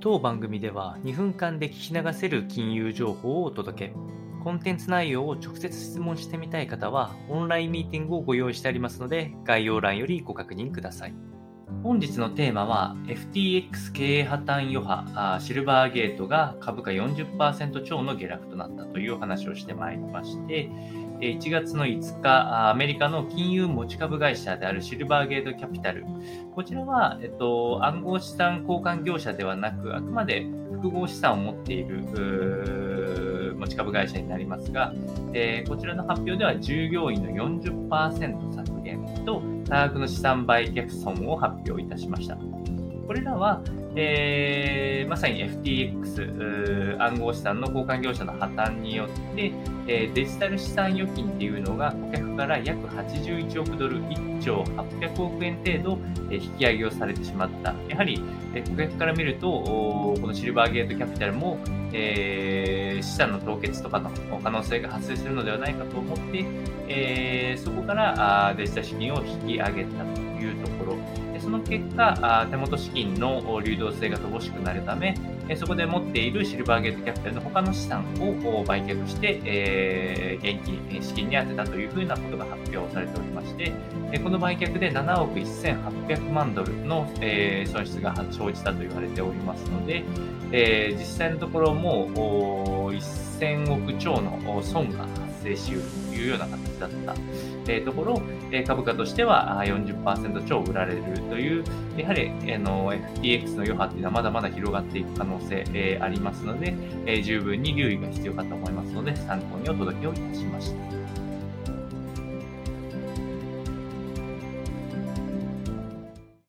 当番組では2分間で聞き流せる金融情報をお届け。コンテンツ内容を直接質問してみたい方は、オンラインミーティングをご用意してありますので、概要欄よりご確認ください。本日のテーマは、FTX 経営破綻余波、シルバーゲートが株価40%超の下落となったというお話をしてまいりまして、1月の5日、アメリカの金融持ち株会社であるシルバーゲートキャピタル。こちらは、えっと、暗号資産交換業者ではなく、あくまで複合資産を持っている持ち株会社になりますが、えー、こちらの発表では従業員の40%削減と多額の資産売却損を発表いたしました。これらは、えー、まさに FTX 暗号資産の交換業者の破綻によって、えー、デジタル資産預金っていうのが顧客から約81億ドル1兆800億円程度、えー、引き上げをされてしまった。やはり、えー、顧客から見ると、このシルバーゲートキャピタルも、えー、資産の凍結とかの可能性が発生するのではないかと思って、えー、そこからあデジタル資金を引き上げたというところ。その結果、手元資金の流動性が乏しくなるため、そこで持っているシルバーゲートキャピタルの他の資産を売却して、え現金、資金に充てたというふうなことが発表されておりまして、この売却で7億1800万ドルの、え損失が生じたと言われておりますので、え実際のところも1000億超の損が発生しうるというような形だった、えところ、え株価としては40%超売られるという、やはり、えの FTX の余波というのはまだまだ広がっていく可能性、えありますので、え十分に留意が必要かと思いますので、参考にお届けをいたしました。